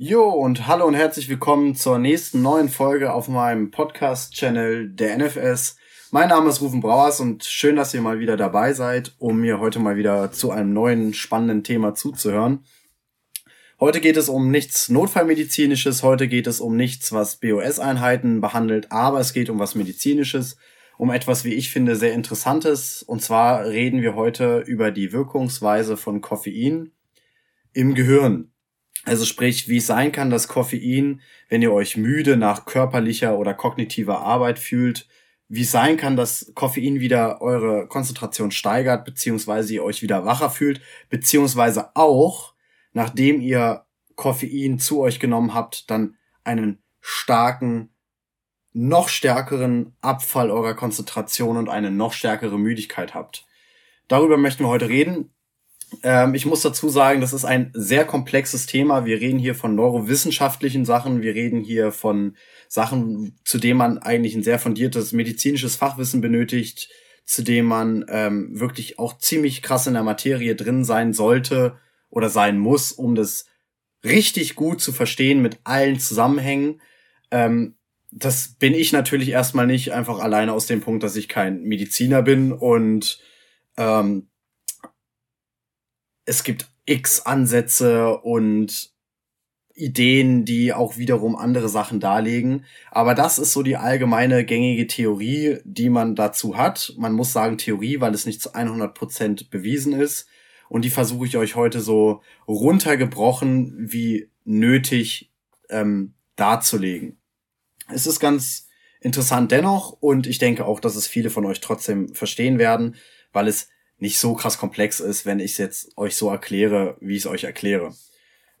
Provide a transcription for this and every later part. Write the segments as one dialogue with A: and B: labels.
A: Jo und hallo und herzlich willkommen zur nächsten neuen Folge auf meinem Podcast-Channel der NFS. Mein Name ist Rufen Brauers und schön, dass ihr mal wieder dabei seid, um mir heute mal wieder zu einem neuen spannenden Thema zuzuhören. Heute geht es um nichts Notfallmedizinisches, heute geht es um nichts, was BOS-Einheiten behandelt, aber es geht um was Medizinisches, um etwas, wie ich finde, sehr Interessantes. Und zwar reden wir heute über die Wirkungsweise von Koffein im Gehirn. Also sprich, wie es sein kann, dass Koffein, wenn ihr euch müde nach körperlicher oder kognitiver Arbeit fühlt, wie es sein kann, dass Koffein wieder eure Konzentration steigert, beziehungsweise ihr euch wieder wacher fühlt, beziehungsweise auch, nachdem ihr Koffein zu euch genommen habt, dann einen starken, noch stärkeren Abfall eurer Konzentration und eine noch stärkere Müdigkeit habt. Darüber möchten wir heute reden. Ähm, ich muss dazu sagen, das ist ein sehr komplexes Thema. Wir reden hier von neurowissenschaftlichen Sachen. Wir reden hier von Sachen, zu denen man eigentlich ein sehr fundiertes medizinisches Fachwissen benötigt, zu dem man ähm, wirklich auch ziemlich krass in der Materie drin sein sollte oder sein muss, um das richtig gut zu verstehen mit allen Zusammenhängen. Ähm, das bin ich natürlich erstmal nicht, einfach alleine aus dem Punkt, dass ich kein Mediziner bin und ähm, es gibt x Ansätze und Ideen, die auch wiederum andere Sachen darlegen. Aber das ist so die allgemeine gängige Theorie, die man dazu hat. Man muss sagen Theorie, weil es nicht zu 100 Prozent bewiesen ist. Und die versuche ich euch heute so runtergebrochen wie nötig ähm, darzulegen. Es ist ganz interessant dennoch und ich denke auch, dass es viele von euch trotzdem verstehen werden, weil es nicht so krass komplex ist, wenn ich es jetzt euch so erkläre, wie ich es euch erkläre.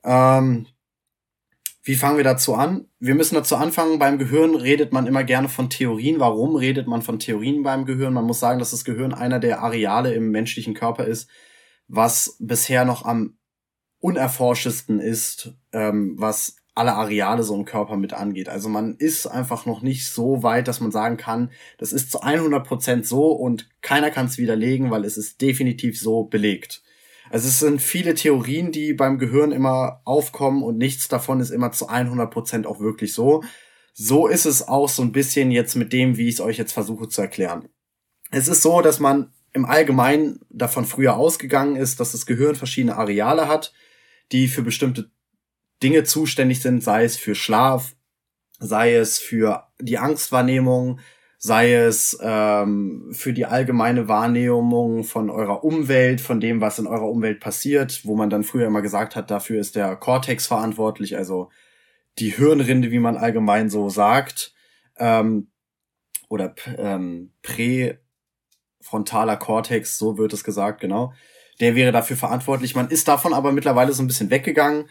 A: Ähm, wie fangen wir dazu an? Wir müssen dazu anfangen. Beim Gehirn redet man immer gerne von Theorien. Warum redet man von Theorien beim Gehirn? Man muss sagen, dass das Gehirn einer der Areale im menschlichen Körper ist, was bisher noch am unerforschesten ist, ähm, was alle Areale so im Körper mit angeht. Also man ist einfach noch nicht so weit, dass man sagen kann, das ist zu 100 Prozent so und keiner kann es widerlegen, weil es ist definitiv so belegt. Also es sind viele Theorien, die beim Gehirn immer aufkommen und nichts davon ist immer zu 100 Prozent auch wirklich so. So ist es auch so ein bisschen jetzt mit dem, wie ich es euch jetzt versuche zu erklären. Es ist so, dass man im Allgemeinen davon früher ausgegangen ist, dass das Gehirn verschiedene Areale hat, die für bestimmte Dinge zuständig sind, sei es für Schlaf, sei es für die Angstwahrnehmung, sei es ähm, für die allgemeine Wahrnehmung von eurer Umwelt, von dem, was in eurer Umwelt passiert, wo man dann früher immer gesagt hat, dafür ist der Cortex verantwortlich, also die Hirnrinde, wie man allgemein so sagt, ähm, oder ähm, präfrontaler Cortex, so wird es gesagt, genau. Der wäre dafür verantwortlich. Man ist davon aber mittlerweile so ein bisschen weggegangen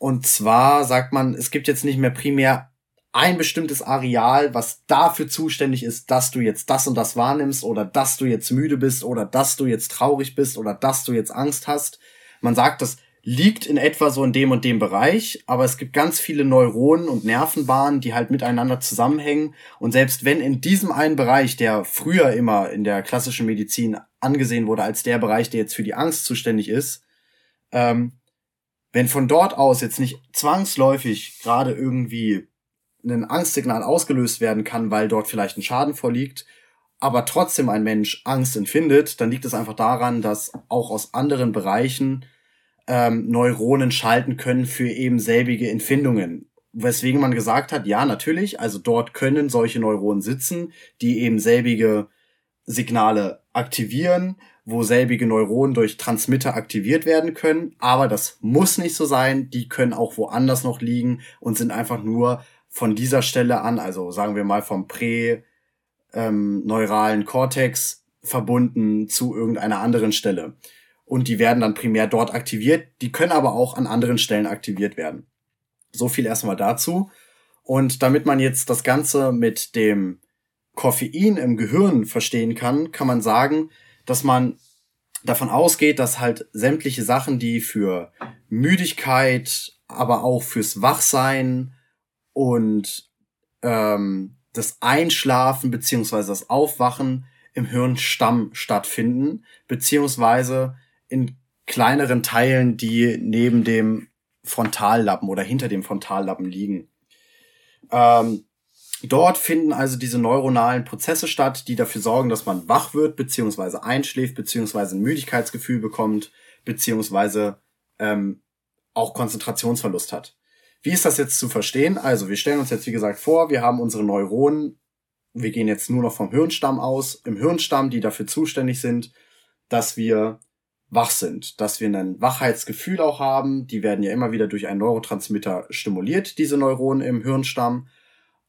A: und zwar sagt man, es gibt jetzt nicht mehr primär ein bestimmtes Areal, was dafür zuständig ist, dass du jetzt das und das wahrnimmst oder dass du jetzt müde bist oder dass du jetzt traurig bist oder dass du jetzt Angst hast. Man sagt, das liegt in etwa so in dem und dem Bereich, aber es gibt ganz viele Neuronen und Nervenbahnen, die halt miteinander zusammenhängen. Und selbst wenn in diesem einen Bereich, der früher immer in der klassischen Medizin angesehen wurde als der Bereich, der jetzt für die Angst zuständig ist, ähm, wenn von dort aus jetzt nicht zwangsläufig gerade irgendwie ein Angstsignal ausgelöst werden kann, weil dort vielleicht ein Schaden vorliegt, aber trotzdem ein Mensch Angst empfindet, dann liegt es einfach daran, dass auch aus anderen Bereichen ähm, Neuronen schalten können für eben selbige Empfindungen. Weswegen man gesagt hat, ja, natürlich, also dort können solche Neuronen sitzen, die eben selbige Signale aktivieren wo selbige Neuronen durch Transmitter aktiviert werden können. Aber das muss nicht so sein. Die können auch woanders noch liegen und sind einfach nur von dieser Stelle an, also sagen wir mal vom prä ähm, Cortex verbunden zu irgendeiner anderen Stelle. Und die werden dann primär dort aktiviert. Die können aber auch an anderen Stellen aktiviert werden. So viel erstmal dazu. Und damit man jetzt das Ganze mit dem Koffein im Gehirn verstehen kann, kann man sagen, dass man davon ausgeht, dass halt sämtliche Sachen, die für Müdigkeit, aber auch fürs Wachsein und ähm, das Einschlafen beziehungsweise das Aufwachen im Hirnstamm stattfinden, beziehungsweise in kleineren Teilen, die neben dem Frontallappen oder hinter dem Frontallappen liegen. Ähm, dort finden also diese neuronalen Prozesse statt, die dafür sorgen, dass man wach wird, beziehungsweise einschläft, beziehungsweise ein Müdigkeitsgefühl bekommt, beziehungsweise ähm, auch Konzentrationsverlust hat. Wie ist das jetzt zu verstehen? Also, wir stellen uns jetzt, wie gesagt, vor, wir haben unsere Neuronen, wir gehen jetzt nur noch vom Hirnstamm aus, im Hirnstamm, die dafür zuständig sind, dass wir wach sind, dass wir ein Wachheitsgefühl auch haben. Die werden ja immer wieder durch einen Neurotransmitter stimuliert, diese Neuronen im Hirnstamm.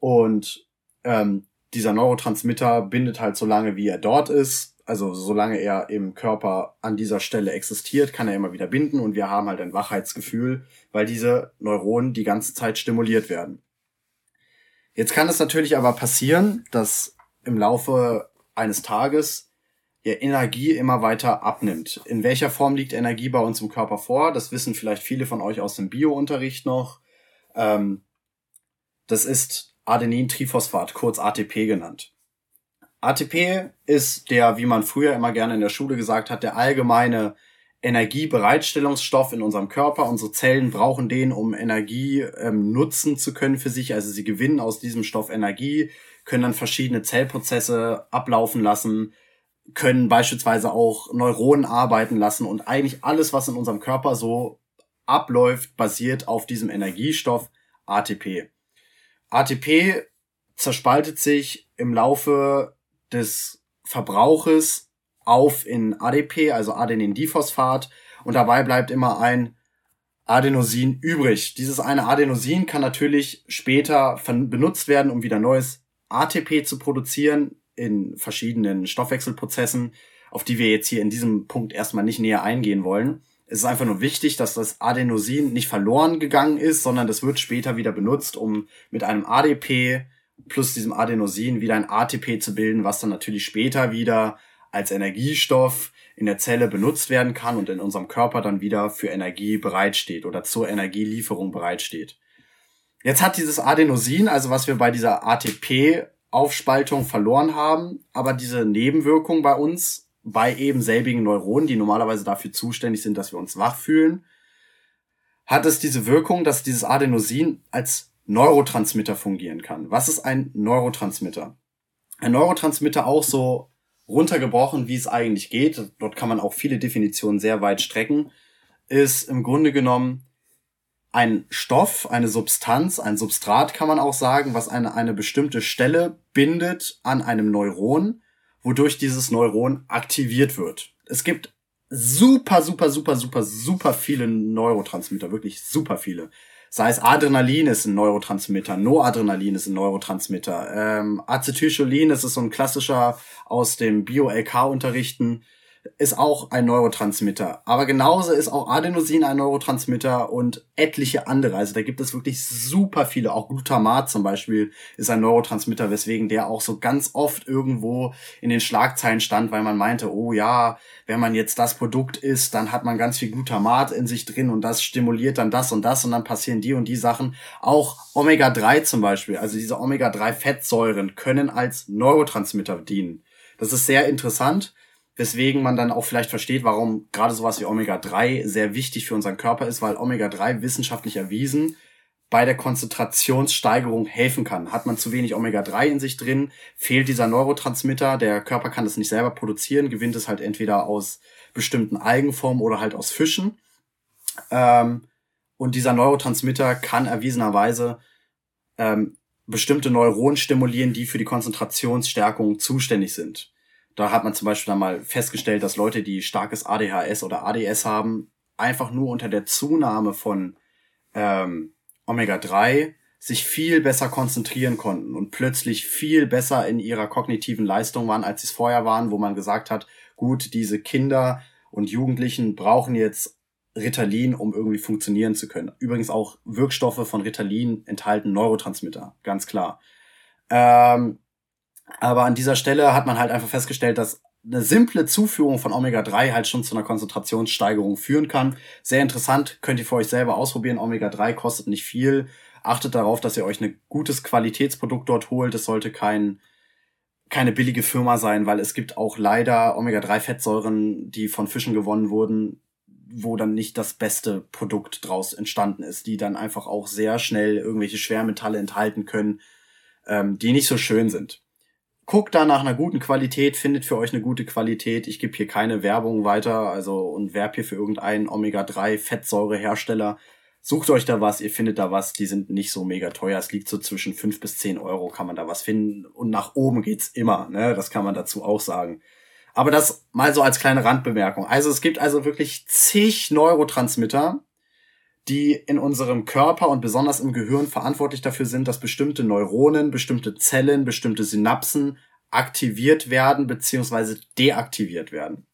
A: Und ähm, dieser Neurotransmitter bindet halt so lange, wie er dort ist. Also solange er im Körper an dieser Stelle existiert, kann er immer wieder binden und wir haben halt ein Wachheitsgefühl, weil diese Neuronen die ganze Zeit stimuliert werden. Jetzt kann es natürlich aber passieren, dass im Laufe eines Tages ihr Energie immer weiter abnimmt. In welcher Form liegt Energie bei uns im Körper vor? Das wissen vielleicht viele von euch aus dem Biounterricht noch. Ähm, das ist Adenin-Triphosphat, kurz ATP genannt. ATP ist der, wie man früher immer gerne in der Schule gesagt hat, der allgemeine Energiebereitstellungsstoff in unserem Körper. Unsere Zellen brauchen den, um Energie ähm, nutzen zu können für sich. Also sie gewinnen aus diesem Stoff Energie, können dann verschiedene Zellprozesse ablaufen lassen, können beispielsweise auch Neuronen arbeiten lassen und eigentlich alles, was in unserem Körper so abläuft, basiert auf diesem Energiestoff ATP. ATP zerspaltet sich im Laufe des Verbrauches auf in ADP, also Adenin-Diphosphat, und dabei bleibt immer ein Adenosin übrig. Dieses eine Adenosin kann natürlich später benutzt werden, um wieder neues ATP zu produzieren in verschiedenen Stoffwechselprozessen, auf die wir jetzt hier in diesem Punkt erstmal nicht näher eingehen wollen. Es ist einfach nur wichtig, dass das Adenosin nicht verloren gegangen ist, sondern das wird später wieder benutzt, um mit einem ADP plus diesem Adenosin wieder ein ATP zu bilden, was dann natürlich später wieder als Energiestoff in der Zelle benutzt werden kann und in unserem Körper dann wieder für Energie bereitsteht oder zur Energielieferung bereitsteht. Jetzt hat dieses Adenosin, also was wir bei dieser ATP-Aufspaltung verloren haben, aber diese Nebenwirkung bei uns, bei eben selbigen Neuronen, die normalerweise dafür zuständig sind, dass wir uns wach fühlen, hat es diese Wirkung, dass dieses Adenosin als Neurotransmitter fungieren kann. Was ist ein Neurotransmitter? Ein Neurotransmitter auch so runtergebrochen, wie es eigentlich geht, dort kann man auch viele Definitionen sehr weit strecken, ist im Grunde genommen ein Stoff, eine Substanz, ein Substrat kann man auch sagen, was eine, eine bestimmte Stelle bindet an einem Neuron, wodurch dieses Neuron aktiviert wird. Es gibt super, super, super, super, super viele Neurotransmitter, wirklich super viele sei es Adrenalin ist ein Neurotransmitter, Noradrenalin ist ein Neurotransmitter, ähm, Acetylcholin, das ist so ein klassischer aus dem Bio-LK-Unterrichten, ist auch ein Neurotransmitter. Aber genauso ist auch Adenosin ein Neurotransmitter und etliche andere. Also da gibt es wirklich super viele. Auch Glutamat zum Beispiel ist ein Neurotransmitter, weswegen der auch so ganz oft irgendwo in den Schlagzeilen stand, weil man meinte, oh ja, wenn man jetzt das Produkt isst, dann hat man ganz viel Glutamat in sich drin und das stimuliert dann das und das und dann passieren die und die Sachen. Auch Omega-3 zum Beispiel, also diese Omega-3-Fettsäuren können als Neurotransmitter dienen. Das ist sehr interessant weswegen man dann auch vielleicht versteht, warum gerade sowas wie Omega-3 sehr wichtig für unseren Körper ist, weil Omega-3 wissenschaftlich erwiesen bei der Konzentrationssteigerung helfen kann. Hat man zu wenig Omega-3 in sich drin, fehlt dieser Neurotransmitter, der Körper kann das nicht selber produzieren, gewinnt es halt entweder aus bestimmten Algenformen oder halt aus Fischen. Ähm, und dieser Neurotransmitter kann erwiesenerweise ähm, bestimmte Neuronen stimulieren, die für die Konzentrationsstärkung zuständig sind. Da hat man zum Beispiel dann mal festgestellt, dass Leute, die starkes ADHS oder ADS haben, einfach nur unter der Zunahme von ähm, Omega-3 sich viel besser konzentrieren konnten und plötzlich viel besser in ihrer kognitiven Leistung waren, als sie es vorher waren, wo man gesagt hat, gut, diese Kinder und Jugendlichen brauchen jetzt Ritalin, um irgendwie funktionieren zu können. Übrigens auch Wirkstoffe von Ritalin enthalten Neurotransmitter, ganz klar. Ähm, aber an dieser Stelle hat man halt einfach festgestellt, dass eine simple Zuführung von Omega-3 halt schon zu einer Konzentrationssteigerung führen kann. Sehr interessant, könnt ihr für euch selber ausprobieren. Omega-3 kostet nicht viel. Achtet darauf, dass ihr euch ein gutes Qualitätsprodukt dort holt. Es sollte kein, keine billige Firma sein, weil es gibt auch leider Omega-3-Fettsäuren, die von Fischen gewonnen wurden, wo dann nicht das beste Produkt draus entstanden ist, die dann einfach auch sehr schnell irgendwelche Schwermetalle enthalten können, ähm, die nicht so schön sind. Guckt da nach einer guten Qualität, findet für euch eine gute Qualität. Ich gebe hier keine Werbung weiter, also und werb hier für irgendeinen Omega-3-Fettsäurehersteller. Sucht euch da was, ihr findet da was, die sind nicht so mega teuer. Es liegt so zwischen fünf bis zehn Euro, kann man da was finden. Und nach oben geht's immer, ne? Das kann man dazu auch sagen. Aber das mal so als kleine Randbemerkung. Also es gibt also wirklich zig Neurotransmitter, die in unserem Körper und besonders im Gehirn verantwortlich dafür sind, dass bestimmte Neuronen, bestimmte Zellen, bestimmte Synapsen aktiviert werden bzw. deaktiviert werden.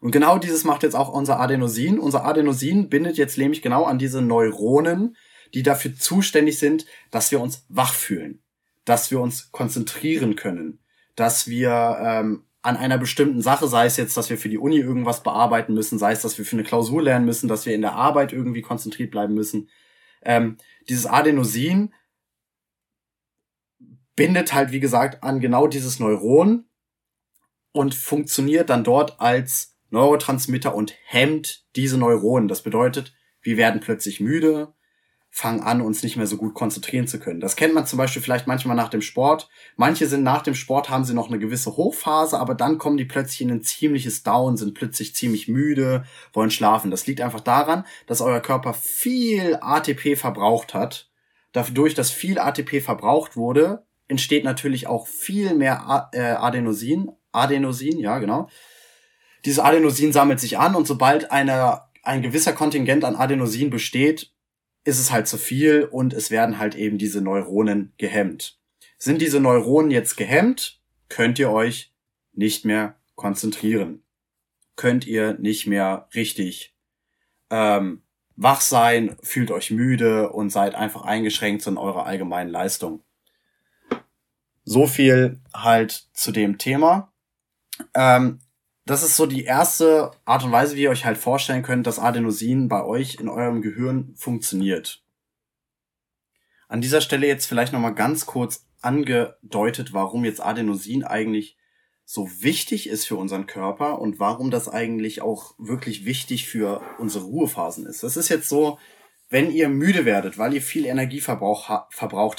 A: Und genau dieses macht jetzt auch unser Adenosin. Unser Adenosin bindet jetzt nämlich genau an diese Neuronen, die dafür zuständig sind, dass wir uns wach fühlen, dass wir uns konzentrieren können, dass wir ähm, an einer bestimmten Sache, sei es jetzt, dass wir für die Uni irgendwas bearbeiten müssen, sei es, dass wir für eine Klausur lernen müssen, dass wir in der Arbeit irgendwie konzentriert bleiben müssen. Ähm, dieses Adenosin bindet halt, wie gesagt, an genau dieses Neuron und funktioniert dann dort als Neurotransmitter und hemmt diese Neuronen. Das bedeutet, wir werden plötzlich müde, fangen an, uns nicht mehr so gut konzentrieren zu können. Das kennt man zum Beispiel vielleicht manchmal nach dem Sport. Manche sind nach dem Sport, haben sie noch eine gewisse Hochphase, aber dann kommen die plötzlich in ein ziemliches Down, sind plötzlich ziemlich müde, wollen schlafen. Das liegt einfach daran, dass euer Körper viel ATP verbraucht hat. Dadurch, dass viel ATP verbraucht wurde, entsteht natürlich auch viel mehr äh, Adenosin. Adenosin, ja, genau. Dieses Adenosin sammelt sich an und sobald eine, ein gewisser Kontingent an Adenosin besteht, ist es halt zu viel und es werden halt eben diese Neuronen gehemmt. Sind diese Neuronen jetzt gehemmt, könnt ihr euch nicht mehr konzentrieren. Könnt ihr nicht mehr richtig ähm, wach sein, fühlt euch müde und seid einfach eingeschränkt in eurer allgemeinen Leistung. So viel halt zu dem Thema. Ähm, das ist so die erste Art und Weise, wie ihr euch halt vorstellen könnt, dass Adenosin bei euch in eurem Gehirn funktioniert. An dieser Stelle jetzt vielleicht nochmal ganz kurz angedeutet, warum jetzt Adenosin eigentlich so wichtig ist für unseren Körper und warum das eigentlich auch wirklich wichtig für unsere Ruhephasen ist. Das ist jetzt so, wenn ihr müde werdet, weil ihr viel Energie verbraucht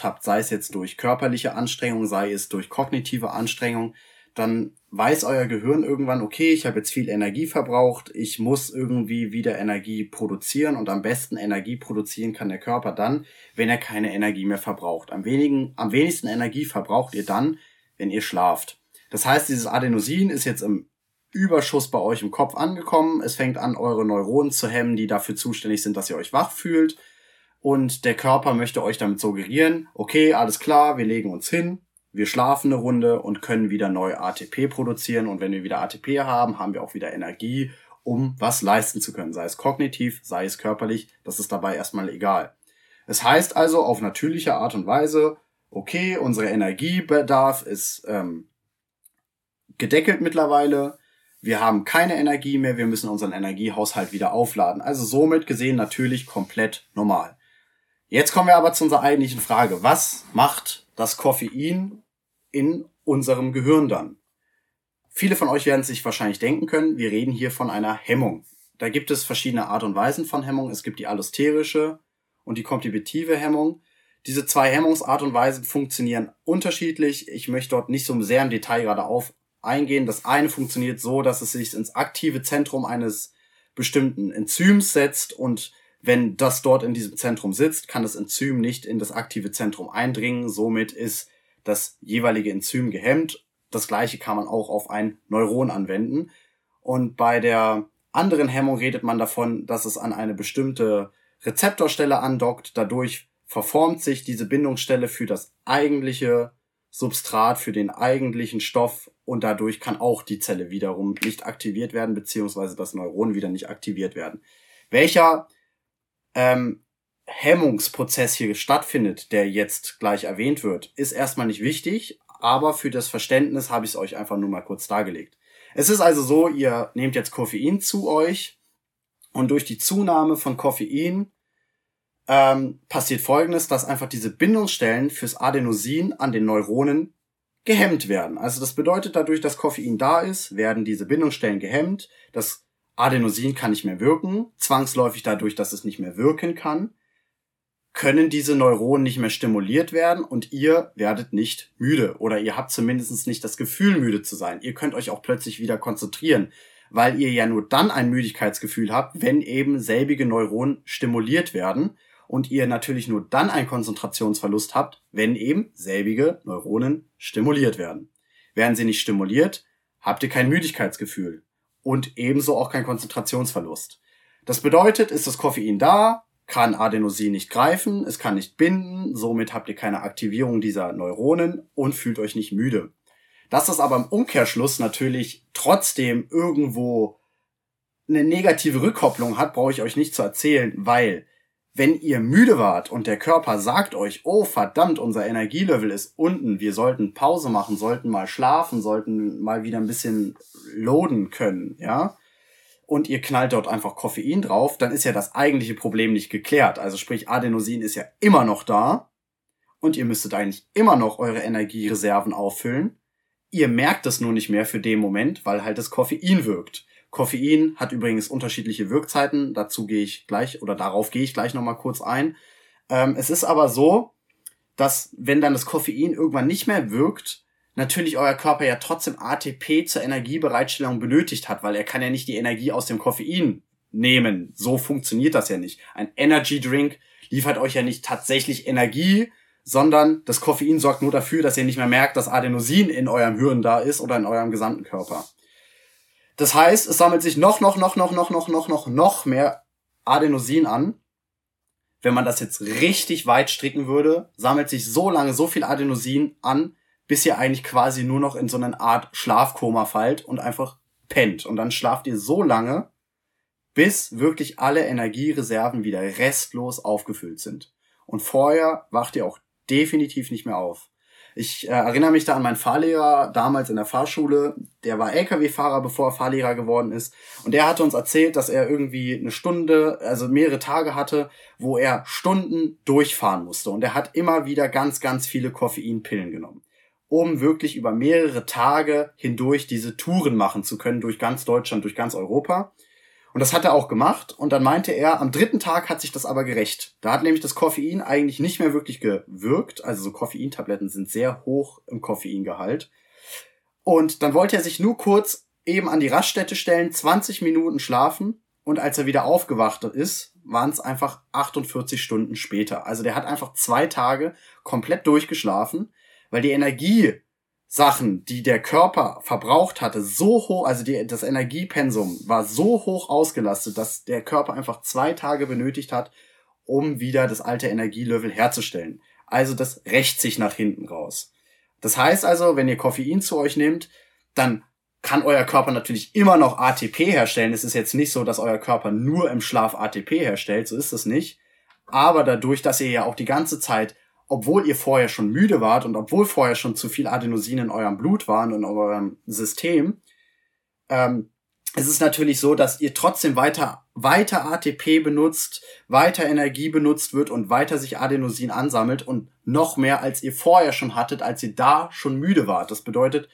A: habt, sei es jetzt durch körperliche Anstrengung, sei es durch kognitive Anstrengung, dann weiß euer Gehirn irgendwann, okay, ich habe jetzt viel Energie verbraucht, ich muss irgendwie wieder Energie produzieren und am besten Energie produzieren kann der Körper dann, wenn er keine Energie mehr verbraucht. Am, wenigen, am wenigsten Energie verbraucht ihr dann, wenn ihr schlaft. Das heißt, dieses Adenosin ist jetzt im Überschuss bei euch im Kopf angekommen. Es fängt an, eure Neuronen zu hemmen, die dafür zuständig sind, dass ihr euch wach fühlt. Und der Körper möchte euch damit suggerieren, okay, alles klar, wir legen uns hin, wir schlafen eine Runde und können wieder neu ATP produzieren. Und wenn wir wieder ATP haben, haben wir auch wieder Energie, um was leisten zu können. Sei es kognitiv, sei es körperlich. Das ist dabei erstmal egal. Es heißt also auf natürliche Art und Weise, okay, unsere Energiebedarf ist ähm, gedeckelt mittlerweile. Wir haben keine Energie mehr, wir müssen unseren Energiehaushalt wieder aufladen. Also somit gesehen natürlich komplett normal. Jetzt kommen wir aber zu unserer eigentlichen Frage. Was macht das Koffein in unserem Gehirn dann? Viele von euch werden sich wahrscheinlich denken können, wir reden hier von einer Hemmung. Da gibt es verschiedene Art und Weisen von Hemmung. Es gibt die allosterische und die kompetitive Hemmung. Diese zwei Hemmungsart und Weisen funktionieren unterschiedlich. Ich möchte dort nicht so sehr im Detail gerade auf eingehen. Das eine funktioniert so, dass es sich ins aktive Zentrum eines bestimmten Enzyms setzt und wenn das dort in diesem Zentrum sitzt, kann das Enzym nicht in das aktive Zentrum eindringen. Somit ist das jeweilige Enzym gehemmt. Das gleiche kann man auch auf ein Neuron anwenden. Und bei der anderen Hemmung redet man davon, dass es an eine bestimmte Rezeptorstelle andockt. Dadurch verformt sich diese Bindungsstelle für das eigentliche Substrat, für den eigentlichen Stoff und dadurch kann auch die Zelle wiederum nicht aktiviert werden, beziehungsweise das Neuron wieder nicht aktiviert werden. Welcher ähm, Hemmungsprozess hier stattfindet, der jetzt gleich erwähnt wird, ist erstmal nicht wichtig, aber für das Verständnis habe ich es euch einfach nur mal kurz dargelegt. Es ist also so, ihr nehmt jetzt Koffein zu euch und durch die Zunahme von Koffein ähm, passiert folgendes, dass einfach diese Bindungsstellen fürs Adenosin an den Neuronen gehemmt werden. Also das bedeutet, dadurch, dass Koffein da ist, werden diese Bindungsstellen gehemmt. Das Adenosin kann nicht mehr wirken, zwangsläufig dadurch, dass es nicht mehr wirken kann, können diese Neuronen nicht mehr stimuliert werden und ihr werdet nicht müde oder ihr habt zumindest nicht das Gefühl, müde zu sein. Ihr könnt euch auch plötzlich wieder konzentrieren, weil ihr ja nur dann ein Müdigkeitsgefühl habt, wenn eben selbige Neuronen stimuliert werden und ihr natürlich nur dann einen Konzentrationsverlust habt, wenn eben selbige Neuronen stimuliert werden. Werden sie nicht stimuliert, habt ihr kein Müdigkeitsgefühl und ebenso auch kein Konzentrationsverlust. Das bedeutet, ist das Koffein da, kann Adenosin nicht greifen, es kann nicht binden, somit habt ihr keine Aktivierung dieser Neuronen und fühlt euch nicht müde. Dass das aber im Umkehrschluss natürlich trotzdem irgendwo eine negative Rückkopplung hat, brauche ich euch nicht zu erzählen, weil wenn ihr müde wart und der Körper sagt euch, oh verdammt, unser Energielevel ist unten, wir sollten Pause machen, sollten mal schlafen, sollten mal wieder ein bisschen loaden können, ja, und ihr knallt dort einfach Koffein drauf, dann ist ja das eigentliche Problem nicht geklärt. Also sprich, Adenosin ist ja immer noch da und ihr müsstet eigentlich immer noch eure Energiereserven auffüllen. Ihr merkt es nur nicht mehr für den Moment, weil halt das Koffein wirkt. Koffein hat übrigens unterschiedliche Wirkzeiten, dazu gehe ich gleich oder darauf gehe ich gleich nochmal kurz ein. Ähm, es ist aber so, dass wenn dann das Koffein irgendwann nicht mehr wirkt, natürlich euer Körper ja trotzdem ATP zur Energiebereitstellung benötigt hat, weil er kann ja nicht die Energie aus dem Koffein nehmen. So funktioniert das ja nicht. Ein Energy Drink liefert euch ja nicht tatsächlich Energie, sondern das Koffein sorgt nur dafür, dass ihr nicht mehr merkt, dass Adenosin in eurem Hirn da ist oder in eurem gesamten Körper. Das heißt, es sammelt sich noch, noch, noch, noch, noch, noch, noch, noch, noch mehr Adenosin an. Wenn man das jetzt richtig weit stricken würde, sammelt sich so lange so viel Adenosin an, bis ihr eigentlich quasi nur noch in so eine Art Schlafkoma fallt und einfach pennt. Und dann schlaft ihr so lange, bis wirklich alle Energiereserven wieder restlos aufgefüllt sind. Und vorher wacht ihr auch definitiv nicht mehr auf. Ich äh, erinnere mich da an meinen Fahrlehrer damals in der Fahrschule. Der war LKW-Fahrer, bevor er Fahrlehrer geworden ist. Und der hatte uns erzählt, dass er irgendwie eine Stunde, also mehrere Tage hatte, wo er Stunden durchfahren musste. Und er hat immer wieder ganz, ganz viele Koffeinpillen genommen um wirklich über mehrere Tage hindurch diese Touren machen zu können durch ganz Deutschland, durch ganz Europa. Und das hat er auch gemacht. Und dann meinte er, am dritten Tag hat sich das aber gerecht. Da hat nämlich das Koffein eigentlich nicht mehr wirklich gewirkt. Also so Koffeintabletten sind sehr hoch im Koffeingehalt. Und dann wollte er sich nur kurz eben an die Raststätte stellen, 20 Minuten schlafen. Und als er wieder aufgewacht ist, waren es einfach 48 Stunden später. Also der hat einfach zwei Tage komplett durchgeschlafen weil die Energiesachen, die der Körper verbraucht hatte, so hoch, also die, das Energiepensum war so hoch ausgelastet, dass der Körper einfach zwei Tage benötigt hat, um wieder das alte Energielevel herzustellen. Also das rächt sich nach hinten raus. Das heißt also, wenn ihr Koffein zu euch nehmt, dann kann euer Körper natürlich immer noch ATP herstellen. Es ist jetzt nicht so, dass euer Körper nur im Schlaf ATP herstellt, so ist es nicht. Aber dadurch, dass ihr ja auch die ganze Zeit obwohl ihr vorher schon müde wart und obwohl vorher schon zu viel Adenosin in eurem Blut waren und in eurem System, ähm, es ist natürlich so, dass ihr trotzdem weiter, weiter ATP benutzt, weiter Energie benutzt wird und weiter sich Adenosin ansammelt und noch mehr als ihr vorher schon hattet, als ihr da schon müde wart. Das bedeutet,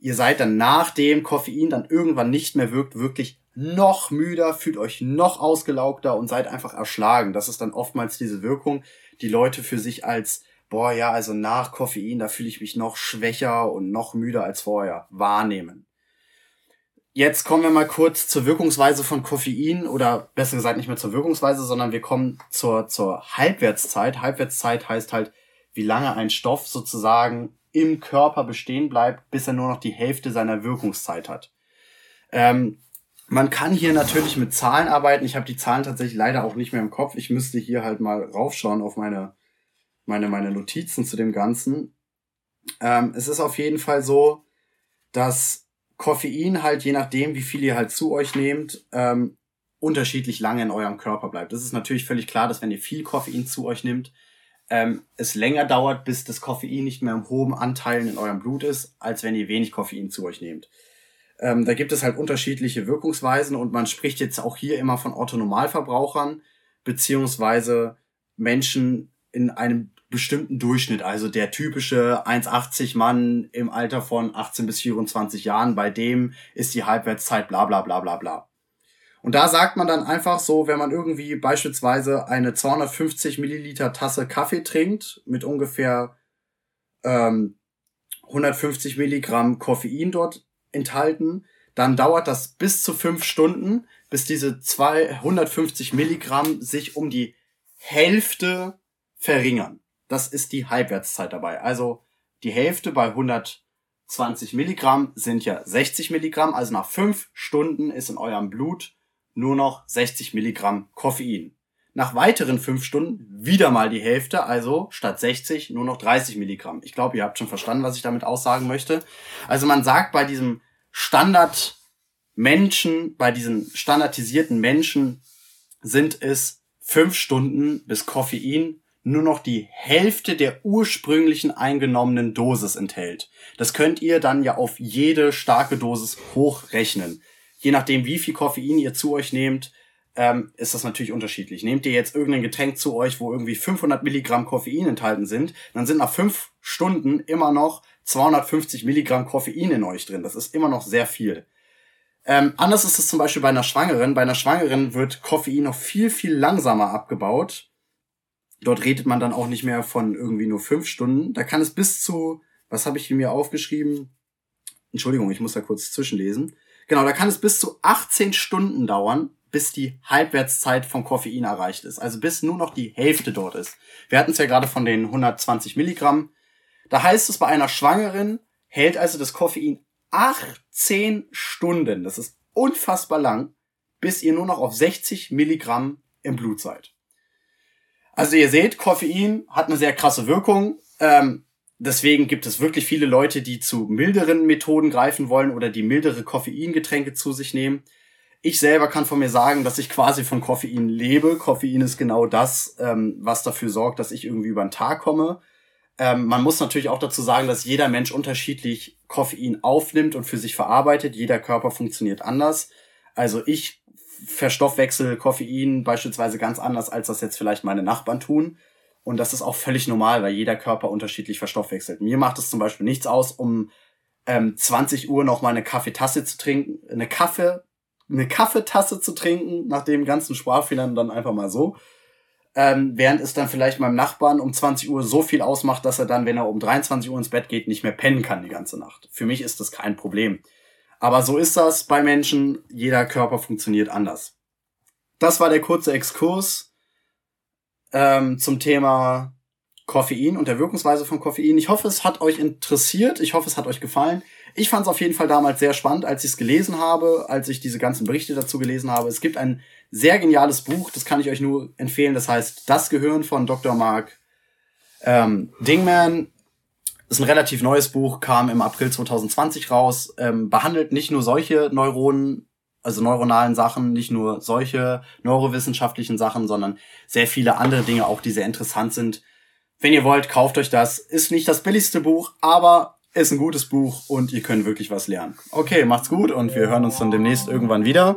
A: ihr seid dann nachdem Koffein dann irgendwann nicht mehr wirkt, wirklich noch müder, fühlt euch noch ausgelaugter und seid einfach erschlagen. Das ist dann oftmals diese Wirkung, die Leute für sich als, boah, ja, also nach Koffein, da fühle ich mich noch schwächer und noch müder als vorher wahrnehmen. Jetzt kommen wir mal kurz zur Wirkungsweise von Koffein oder besser gesagt nicht mehr zur Wirkungsweise, sondern wir kommen zur, zur Halbwertszeit. Halbwertszeit heißt halt, wie lange ein Stoff sozusagen im Körper bestehen bleibt, bis er nur noch die Hälfte seiner Wirkungszeit hat. Ähm, man kann hier natürlich mit Zahlen arbeiten. Ich habe die Zahlen tatsächlich leider auch nicht mehr im Kopf. Ich müsste hier halt mal raufschauen auf meine, meine, meine Notizen zu dem Ganzen. Ähm, es ist auf jeden Fall so, dass Koffein halt, je nachdem, wie viel ihr halt zu euch nehmt, ähm, unterschiedlich lange in eurem Körper bleibt. Das ist natürlich völlig klar, dass wenn ihr viel Koffein zu euch nimmt, ähm, es länger dauert, bis das Koffein nicht mehr im hohen Anteilen in eurem Blut ist, als wenn ihr wenig Koffein zu euch nehmt. Ähm, da gibt es halt unterschiedliche Wirkungsweisen und man spricht jetzt auch hier immer von Autonormalverbrauchern beziehungsweise Menschen in einem bestimmten Durchschnitt, also der typische 1,80 Mann im Alter von 18 bis 24 Jahren, bei dem ist die Halbwertszeit bla bla bla bla bla. Und da sagt man dann einfach so, wenn man irgendwie beispielsweise eine 250 Milliliter Tasse Kaffee trinkt mit ungefähr ähm, 150 Milligramm Koffein dort enthalten, dann dauert das bis zu fünf Stunden, bis diese 250 Milligramm sich um die Hälfte verringern. Das ist die Halbwertszeit dabei. Also die Hälfte bei 120 Milligramm sind ja 60 Milligramm. Also nach fünf Stunden ist in eurem Blut nur noch 60 Milligramm Koffein. Nach weiteren fünf Stunden wieder mal die Hälfte, also statt 60 nur noch 30 Milligramm. Ich glaube, ihr habt schon verstanden, was ich damit aussagen möchte. Also man sagt bei diesem Standard Menschen, bei diesen standardisierten Menschen sind es fünf Stunden, bis Koffein nur noch die Hälfte der ursprünglichen eingenommenen Dosis enthält. Das könnt ihr dann ja auf jede starke Dosis hochrechnen. Je nachdem, wie viel Koffein ihr zu euch nehmt, ähm, ist das natürlich unterschiedlich. Nehmt ihr jetzt irgendein Getränk zu euch, wo irgendwie 500 Milligramm Koffein enthalten sind, dann sind nach fünf Stunden immer noch 250 Milligramm Koffein in euch drin. Das ist immer noch sehr viel. Ähm, anders ist es zum Beispiel bei einer Schwangeren. Bei einer Schwangeren wird Koffein noch viel, viel langsamer abgebaut. Dort redet man dann auch nicht mehr von irgendwie nur fünf Stunden. Da kann es bis zu, was habe ich mir aufgeschrieben? Entschuldigung, ich muss da kurz zwischenlesen. Genau, da kann es bis zu 18 Stunden dauern, bis die Halbwertszeit von Koffein erreicht ist. Also bis nur noch die Hälfte dort ist. Wir hatten es ja gerade von den 120 Milligramm. Da heißt es bei einer Schwangeren hält also das Koffein 18 Stunden, das ist unfassbar lang, bis ihr nur noch auf 60 Milligramm im Blut seid. Also ihr seht, Koffein hat eine sehr krasse Wirkung. Ähm, deswegen gibt es wirklich viele Leute, die zu milderen Methoden greifen wollen oder die mildere Koffeingetränke zu sich nehmen. Ich selber kann von mir sagen, dass ich quasi von Koffein lebe. Koffein ist genau das, ähm, was dafür sorgt, dass ich irgendwie über den Tag komme. Ähm, man muss natürlich auch dazu sagen, dass jeder Mensch unterschiedlich Koffein aufnimmt und für sich verarbeitet. Jeder Körper funktioniert anders. Also ich verstoffwechsel Koffein beispielsweise ganz anders, als das jetzt vielleicht meine Nachbarn tun. Und das ist auch völlig normal, weil jeder Körper unterschiedlich verstoffwechselt. Mir macht es zum Beispiel nichts aus, um ähm, 20 Uhr noch mal eine Kaffeetasse zu trinken, eine Kaffee, eine Kaffeetasse zu trinken, nach dem ganzen Sparfehlern dann einfach mal so ähm, während es dann vielleicht meinem Nachbarn um 20 Uhr so viel ausmacht, dass er dann, wenn er um 23 Uhr ins Bett geht, nicht mehr pennen kann die ganze Nacht. Für mich ist das kein Problem. Aber so ist das bei Menschen. Jeder Körper funktioniert anders. Das war der kurze Exkurs ähm, zum Thema Koffein und der Wirkungsweise von Koffein. Ich hoffe, es hat euch interessiert. Ich hoffe, es hat euch gefallen. Ich fand es auf jeden Fall damals sehr spannend, als ich es gelesen habe, als ich diese ganzen Berichte dazu gelesen habe. Es gibt ein sehr geniales Buch, das kann ich euch nur empfehlen. Das heißt Das Gehirn von Dr. Mark ähm, Dingman. Ist ein relativ neues Buch, kam im April 2020 raus, ähm, behandelt nicht nur solche Neuronen, also neuronalen Sachen, nicht nur solche neurowissenschaftlichen Sachen, sondern sehr viele andere Dinge auch, die sehr interessant sind. Wenn ihr wollt, kauft euch das. Ist nicht das billigste Buch, aber ist ein gutes Buch und ihr könnt wirklich was lernen. Okay, macht's gut und wir hören uns dann demnächst irgendwann wieder.